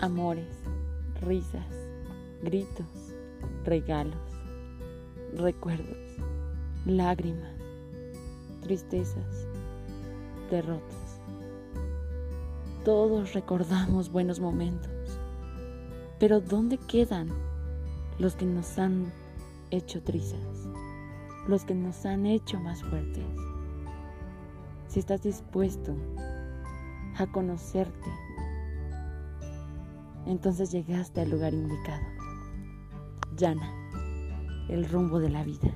amores, risas, gritos, regalos, recuerdos, lágrimas, tristezas, derrotas. Todos recordamos buenos momentos, pero ¿dónde quedan los que nos han hecho trizas, los que nos han hecho más fuertes? Si estás dispuesto a conocerte, entonces llegaste al lugar indicado. Llana, el rumbo de la vida.